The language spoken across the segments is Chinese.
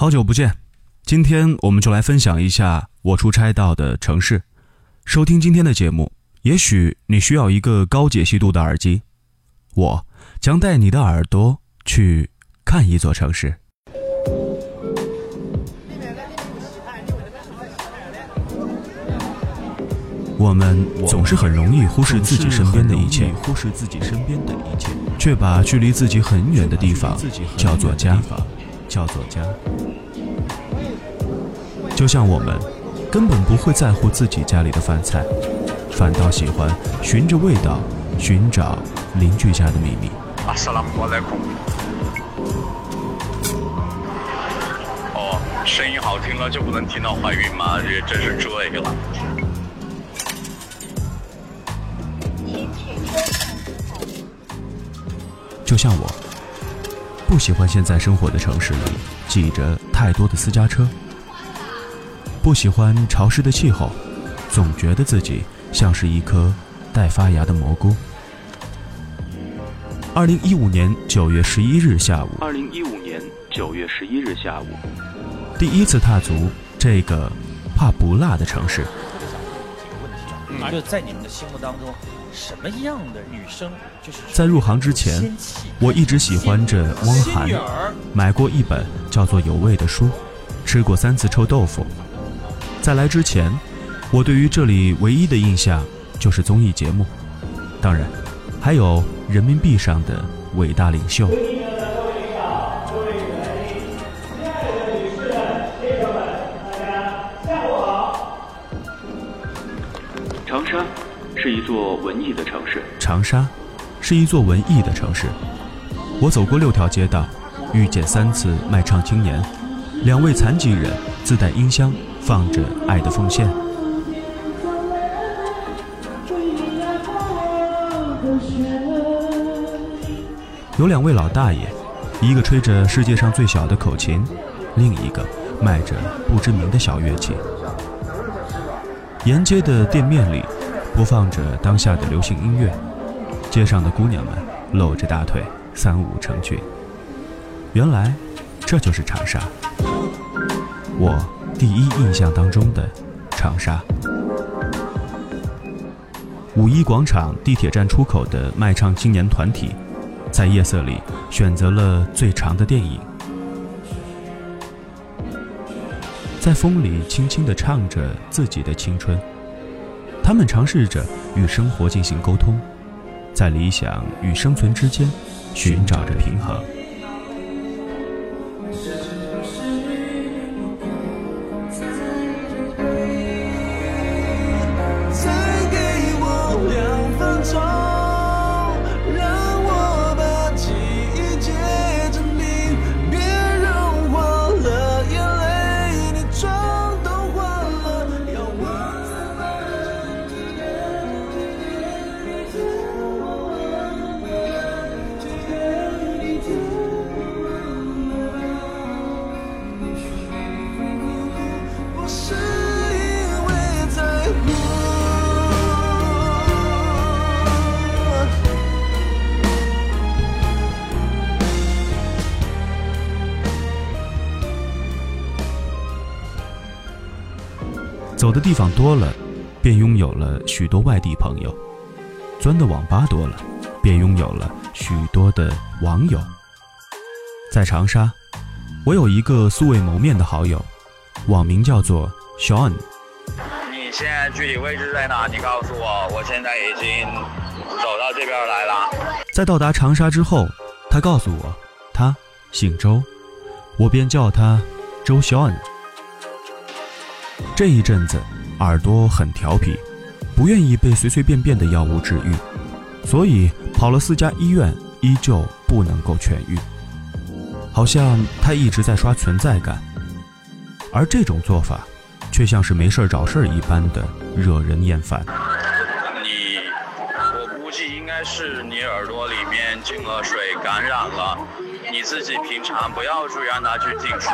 好久不见，今天我们就来分享一下我出差到的城市。收听今天的节目，也许你需要一个高解析度的耳机，我将带你的耳朵去看一座城市。我们总是很容易忽视自己身边的一切，忽视自己身边的一切，却把距离自己很远的地方叫做家，叫做家。就像我们根本不会在乎自己家里的饭菜，反倒喜欢循着味道寻找邻居家的秘密。阿萨拉姆阿莱孔。哦，声音好听了就不能听到怀孕吗？这真是醉了。就像我，不喜欢现在生活的城市里挤着太多的私家车，不喜欢潮湿的气候，总觉得自己像是一颗待发芽的蘑菇。二零一五年九月十一日下午，二零一五年九月十一日下午，第一次踏足这个怕不辣的城市。就在你们的心目当中，什么样的女生就是在入行之前，我一直喜欢着汪涵，买过一本叫做《有味》的书，吃过三次臭豆腐。在来之前，我对于这里唯一的印象就是综艺节目，当然，还有人民币上的伟大领袖。长沙是一座文艺的城市。长沙是一座文艺的城市。我走过六条街道，遇见三次卖唱青年，两位残疾人自带音箱放着《爱的奉献》。有两位老大爷，一个吹着世界上最小的口琴，另一个卖着不知名的小乐器。沿街的店面里，播放着当下的流行音乐，街上的姑娘们露着大腿，三五成群。原来，这就是长沙，我第一印象当中的长沙。五一广场地铁站出口的卖唱青年团体，在夜色里选择了最长的电影，在风里轻轻地唱着自己的青春。他们尝试着与生活进行沟通，在理想与生存之间寻找着平衡。走的地方多了，便拥有了许多外地朋友；钻的网吧多了，便拥有了许多的网友。在长沙，我有一个素未谋面的好友，网名叫做 Sean。你现在具体位置在哪？你告诉我，我现在已经走到这边来了。在到达长沙之后，他告诉我，他姓周，我便叫他周 Sean。这一阵子，耳朵很调皮，不愿意被随随便便的药物治愈，所以跑了四家医院，依旧不能够痊愈。好像他一直在刷存在感，而这种做法，却像是没事找事儿一般的惹人厌烦。你，我估计应该是你耳朵里面进了水，感染了。你自己平常不要注意让它去进水，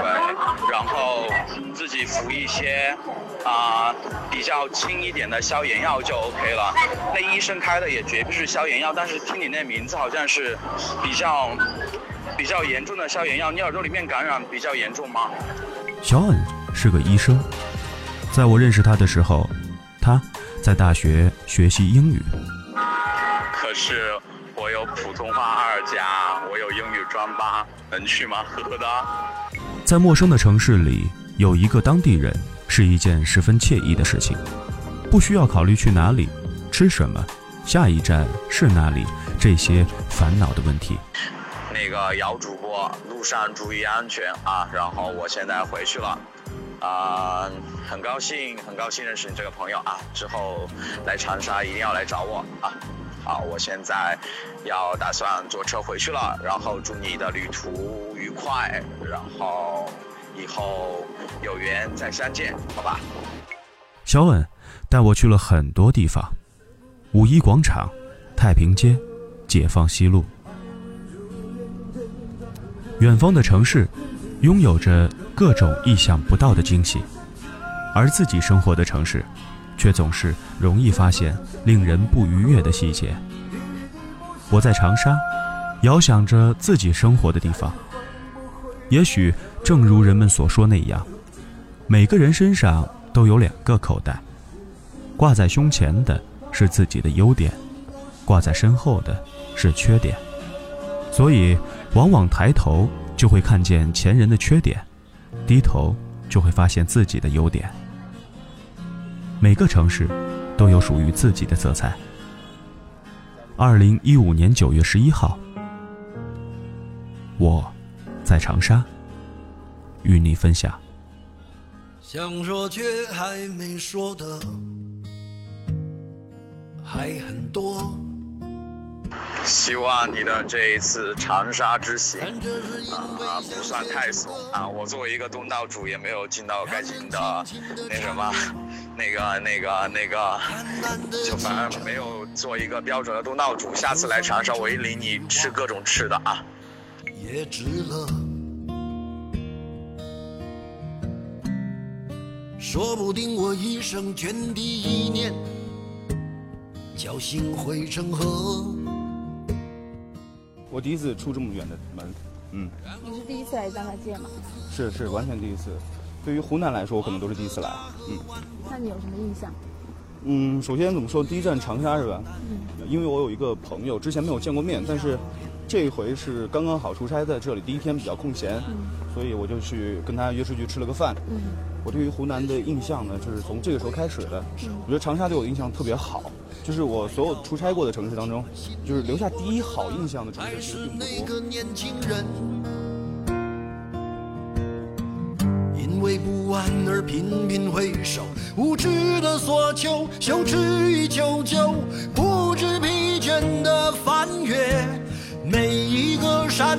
然后自己服一些啊比较轻一点的消炎药就 OK 了。那医生开的也绝不是消炎药，但是听你那名字好像是比较比较严重的消炎药，你耳朵里面感染比较严重吗？小恩是个医生，在我认识他的时候，他在大学学习英语。可是我有普通话二加，我有英语专八，能去吗？呵呵的。在陌生的城市里，有一个当地人是一件十分惬意的事情，不需要考虑去哪里、吃什么、下一站是哪里这些烦恼的问题。那个姚主播，路上注意安全啊！然后我现在回去了，啊，很高兴，很高兴认识你这个朋友啊！之后来长沙一定要来找我啊！好，我现在要打算坐车回去了，然后祝你的旅途愉快，然后以后有缘再相见，好吧？小稳带我去了很多地方，五一广场、太平街、解放西路。远方的城市，拥有着各种意想不到的惊喜，而自己生活的城市，却总是容易发现令人不愉悦的细节。我在长沙，遥想着自己生活的地方。也许正如人们所说那样，每个人身上都有两个口袋，挂在胸前的是自己的优点，挂在身后的是缺点。所以，往往抬头就会看见前人的缺点，低头就会发现自己的优点。每个城市都有属于自己的色彩。二零一五年九月十一号，我在长沙与你分享。想说却还没说的还很多。希望你的这一次长沙之行啊不算太怂啊！我作为一个东道主，也没有尽到该尽的那什么，那个那个那个，就反正没有做一个标准的东道主。下次来长沙，我一领你吃各种吃的啊！也值了，说不定我一生涓滴一念，侥幸汇成河。我第一次出这么远的门，嗯。你是第一次来张家界吗？是是，完全第一次。对于湖南来说，我可能都是第一次来，嗯。那你有什么印象？嗯，首先怎么说，第一站长沙是吧？嗯。因为我有一个朋友，之前没有见过面，但是这一回是刚刚好出差在这里，第一天比较空闲，所以我就去跟他约出去吃了个饭。嗯。我对于湖南的印象呢，就是从这个时候开始的。我觉得长沙对我印象特别好。就是我所有出差过的城市当中，就是留下第一好印象的城市其实并不多。为不安而频频回首，无知的索求，羞耻与求救，不知疲倦的翻越每一个山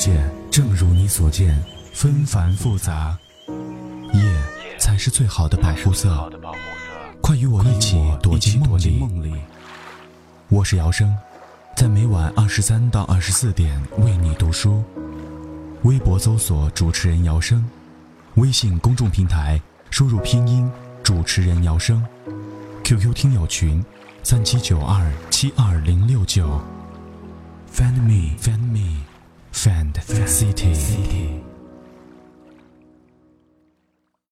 界正如你所见，纷繁复杂，夜才是最好的保护色。快与我一起躲进梦里。我是姚生，在每晚二十三到二十四点为你读书。微博搜索主持人姚生，微信公众平台输入拼音主持人姚生，QQ 听友群三七九二七二零六九。Find me, find me, Fan City.